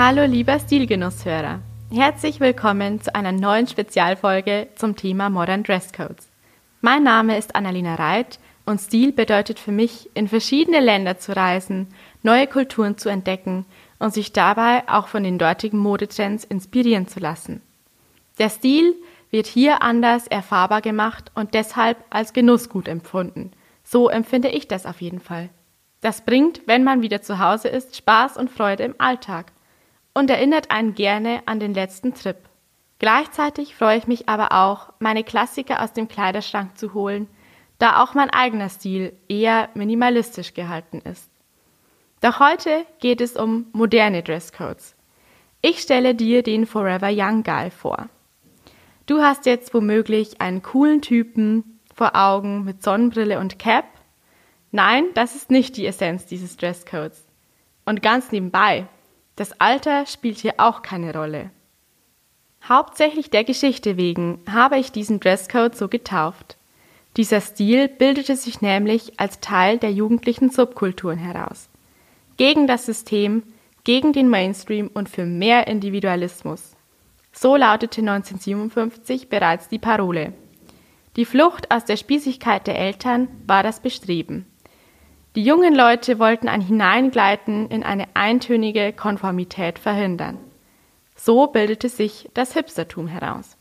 Hallo lieber Stilgenusshörer. Herzlich willkommen zu einer neuen Spezialfolge zum Thema Modern Dresscodes. Mein Name ist Annalena Reit und Stil bedeutet für mich, in verschiedene Länder zu reisen, neue Kulturen zu entdecken und sich dabei auch von den dortigen Modetrends inspirieren zu lassen. Der Stil wird hier anders erfahrbar gemacht und deshalb als Genussgut empfunden. So empfinde ich das auf jeden Fall. Das bringt, wenn man wieder zu Hause ist, Spaß und Freude im Alltag und erinnert einen gerne an den letzten Trip. Gleichzeitig freue ich mich aber auch, meine Klassiker aus dem Kleiderschrank zu holen, da auch mein eigener Stil eher minimalistisch gehalten ist. Doch heute geht es um moderne Dresscodes. Ich stelle dir den Forever Young Guy vor. Du hast jetzt womöglich einen coolen Typen vor Augen mit Sonnenbrille und Cap. Nein, das ist nicht die Essenz dieses Dresscodes. Und ganz nebenbei, das Alter spielt hier auch keine Rolle. Hauptsächlich der Geschichte wegen habe ich diesen Dresscode so getauft. Dieser Stil bildete sich nämlich als Teil der jugendlichen Subkulturen heraus. Gegen das System, gegen den Mainstream und für mehr Individualismus. So lautete 1957 bereits die Parole. Die Flucht aus der Spießigkeit der Eltern war das Bestreben. Die jungen Leute wollten ein Hineingleiten in eine eintönige Konformität verhindern. So bildete sich das Hipstertum heraus.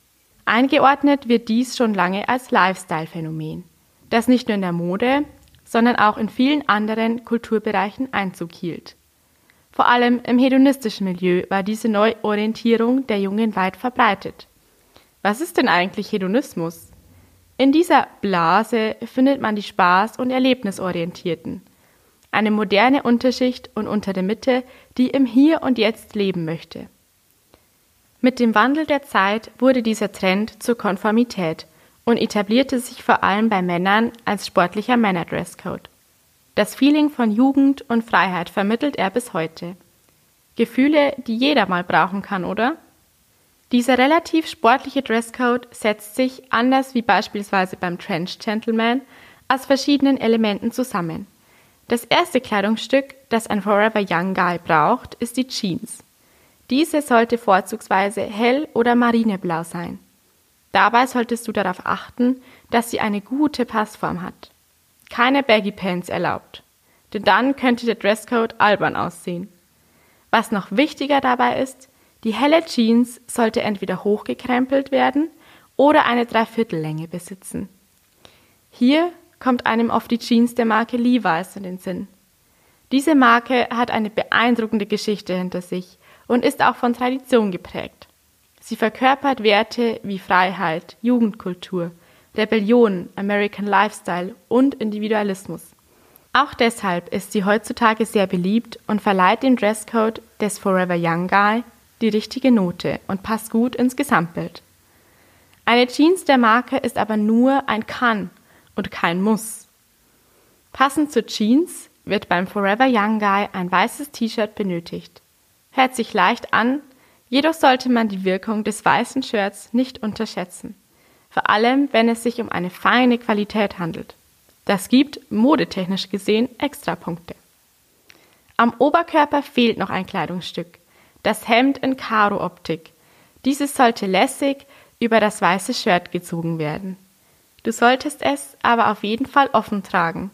Eingeordnet wird dies schon lange als Lifestyle-Phänomen, das nicht nur in der Mode, sondern auch in vielen anderen Kulturbereichen Einzug hielt. Vor allem im hedonistischen Milieu war diese Neuorientierung der Jungen weit verbreitet. Was ist denn eigentlich Hedonismus? In dieser Blase findet man die Spaß- und Erlebnisorientierten. Eine moderne Unterschicht und unter der Mitte, die im Hier und Jetzt leben möchte. Mit dem Wandel der Zeit wurde dieser Trend zur Konformität und etablierte sich vor allem bei Männern als sportlicher Männerdresscode. Das Feeling von Jugend und Freiheit vermittelt er bis heute. Gefühle, die jeder mal brauchen kann, oder? Dieser relativ sportliche Dresscode setzt sich, anders wie beispielsweise beim Trench Gentleman, aus verschiedenen Elementen zusammen. Das erste Kleidungsstück, das ein Forever Young Guy braucht, ist die Jeans. Diese sollte vorzugsweise hell oder marineblau sein. Dabei solltest du darauf achten, dass sie eine gute Passform hat. Keine Baggy Pants erlaubt, denn dann könnte der Dresscode albern aussehen. Was noch wichtiger dabei ist, die helle Jeans sollte entweder hochgekrempelt werden oder eine Dreiviertellänge besitzen. Hier kommt einem oft die Jeans der Marke Levi's in den Sinn. Diese Marke hat eine beeindruckende Geschichte hinter sich und ist auch von Tradition geprägt. Sie verkörpert Werte wie Freiheit, Jugendkultur, Rebellion, American Lifestyle und Individualismus. Auch deshalb ist sie heutzutage sehr beliebt und verleiht dem Dresscode des Forever Young Guy die richtige Note und passt gut ins Gesamtbild. Eine Jeans der Marke ist aber nur ein Kann und kein Muss. Passend zur Jeans wird beim Forever Young Guy ein weißes T-Shirt benötigt. Hört sich leicht an, jedoch sollte man die Wirkung des weißen Shirts nicht unterschätzen. Vor allem, wenn es sich um eine feine Qualität handelt. Das gibt, modetechnisch gesehen, Extrapunkte. Am Oberkörper fehlt noch ein Kleidungsstück das Hemd in Karo-Optik. Dieses sollte lässig über das weiße Shirt gezogen werden. Du solltest es aber auf jeden Fall offen tragen,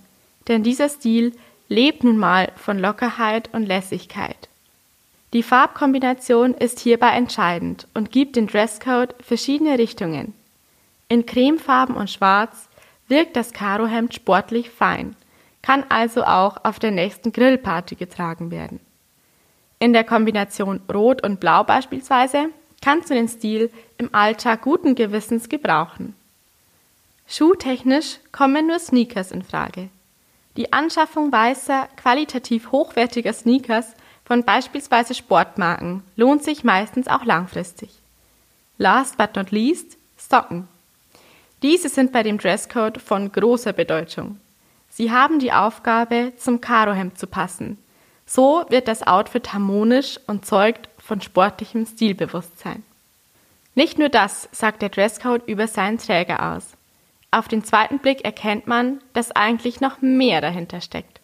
denn dieser Stil lebt nun mal von Lockerheit und Lässigkeit. Die Farbkombination ist hierbei entscheidend und gibt den Dresscode verschiedene Richtungen. In Cremefarben und Schwarz wirkt das Karohemd sportlich fein, kann also auch auf der nächsten Grillparty getragen werden. In der Kombination Rot und Blau beispielsweise kannst du den Stil im Alltag guten Gewissens gebrauchen. Schuhtechnisch kommen nur Sneakers in Frage. Die Anschaffung weißer, qualitativ hochwertiger Sneakers von beispielsweise Sportmarken lohnt sich meistens auch langfristig. Last but not least, Socken. Diese sind bei dem Dresscode von großer Bedeutung. Sie haben die Aufgabe, zum Karohemd zu passen. So wird das Outfit harmonisch und zeugt von sportlichem Stilbewusstsein. Nicht nur das sagt der Dresscode über seinen Träger aus. Auf den zweiten Blick erkennt man, dass eigentlich noch mehr dahinter steckt.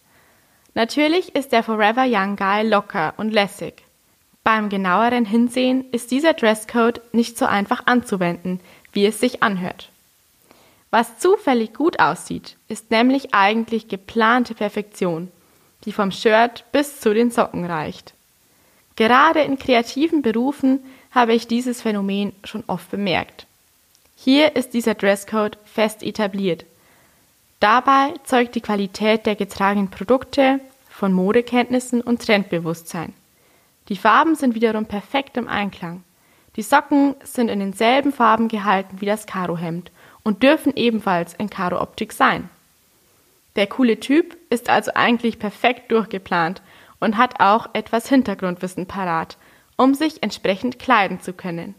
Natürlich ist der Forever Young Guy locker und lässig. Beim genaueren Hinsehen ist dieser Dresscode nicht so einfach anzuwenden, wie es sich anhört. Was zufällig gut aussieht, ist nämlich eigentlich geplante Perfektion, die vom Shirt bis zu den Socken reicht. Gerade in kreativen Berufen habe ich dieses Phänomen schon oft bemerkt. Hier ist dieser Dresscode fest etabliert. Dabei zeugt die Qualität der getragenen Produkte von Modekenntnissen und Trendbewusstsein. Die Farben sind wiederum perfekt im Einklang. Die Socken sind in denselben Farben gehalten wie das Karohemd und dürfen ebenfalls in Karo-Optik sein. Der coole Typ ist also eigentlich perfekt durchgeplant und hat auch etwas Hintergrundwissen parat, um sich entsprechend kleiden zu können.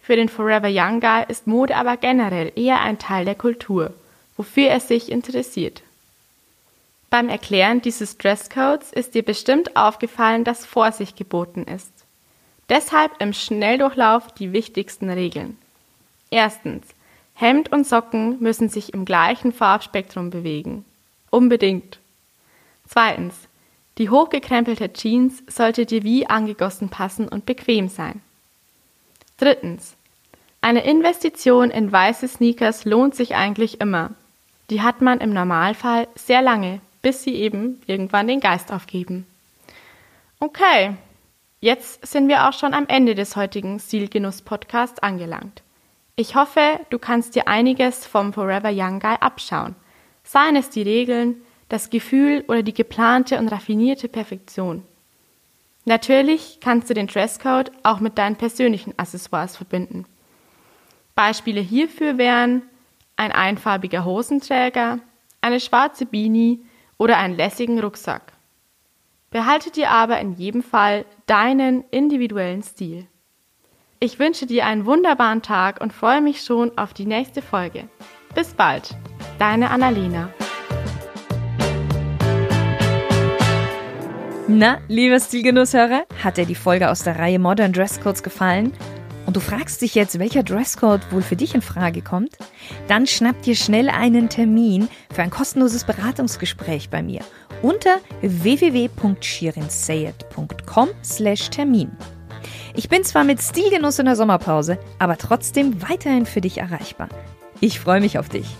Für den Forever Young Guy ist Mode aber generell eher ein Teil der Kultur, wofür er sich interessiert. Beim Erklären dieses Dresscodes ist dir bestimmt aufgefallen, dass Vorsicht geboten ist. Deshalb im Schnelldurchlauf die wichtigsten Regeln. Erstens. Hemd und Socken müssen sich im gleichen Farbspektrum bewegen. Unbedingt. Zweitens. Die hochgekrempelte Jeans sollte dir wie angegossen passen und bequem sein. Drittens. Eine Investition in weiße Sneakers lohnt sich eigentlich immer. Die hat man im Normalfall sehr lange, bis sie eben irgendwann den Geist aufgeben. Okay, jetzt sind wir auch schon am Ende des heutigen Stilgenuss-Podcasts angelangt. Ich hoffe, du kannst dir einiges vom Forever Young Guy abschauen. Seien es die Regeln, das Gefühl oder die geplante und raffinierte Perfektion. Natürlich kannst du den Dresscode auch mit deinen persönlichen Accessoires verbinden. Beispiele hierfür wären ein einfarbiger Hosenträger, eine schwarze Beanie oder einen lässigen Rucksack. Behalte dir aber in jedem Fall deinen individuellen Stil. Ich wünsche dir einen wunderbaren Tag und freue mich schon auf die nächste Folge. Bis bald, deine Annalena. Na, lieber Stilgenusshörer, hat dir die Folge aus der Reihe Modern Dresscodes gefallen? Und du fragst dich jetzt, welcher Dresscode wohl für dich in Frage kommt? Dann schnapp dir schnell einen Termin für ein kostenloses Beratungsgespräch bei mir unter www.shirinsayed.com/termin. Ich bin zwar mit Stilgenuss in der Sommerpause, aber trotzdem weiterhin für dich erreichbar. Ich freue mich auf dich.